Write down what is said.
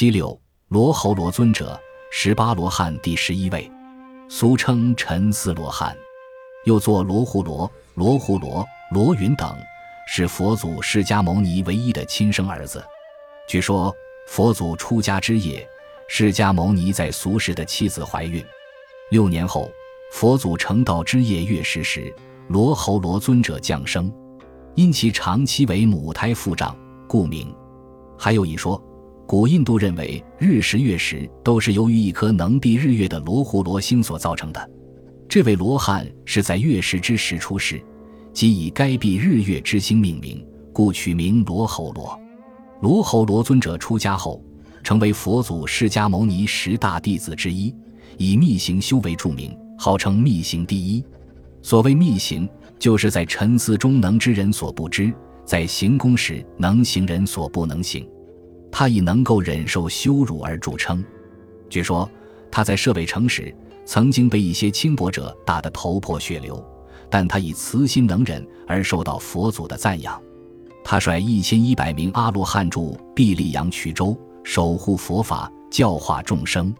七六罗侯罗尊者，十八罗汉第十一位，俗称陈思罗汉，又作罗护罗、罗护罗、罗云等，是佛祖释迦牟尼唯一的亲生儿子。据说佛祖出家之夜，释迦牟尼在俗世的妻子怀孕，六年后，佛祖成道之夜月食时，罗侯罗尊者降生，因其长期为母胎腹胀，故名。还有一说。古印度认为日食月食都是由于一颗能蔽日月的罗祜罗星所造成的。这位罗汉是在月食之时出世，即以该蔽日月之星命名，故取名罗睺罗。罗睺罗尊者出家后，成为佛祖释迦牟尼十大弟子之一，以密行修为著名，号称密行第一。所谓密行，就是在沉思中能知人所不知，在行功时能行人所不能行。他以能够忍受羞辱而著称。据说他在舍卫城时，曾经被一些轻薄者打得头破血流，但他以慈心能忍而受到佛祖的赞扬。他率一千一百名阿罗汉驻毕利阳曲州，守护佛法，教化众生。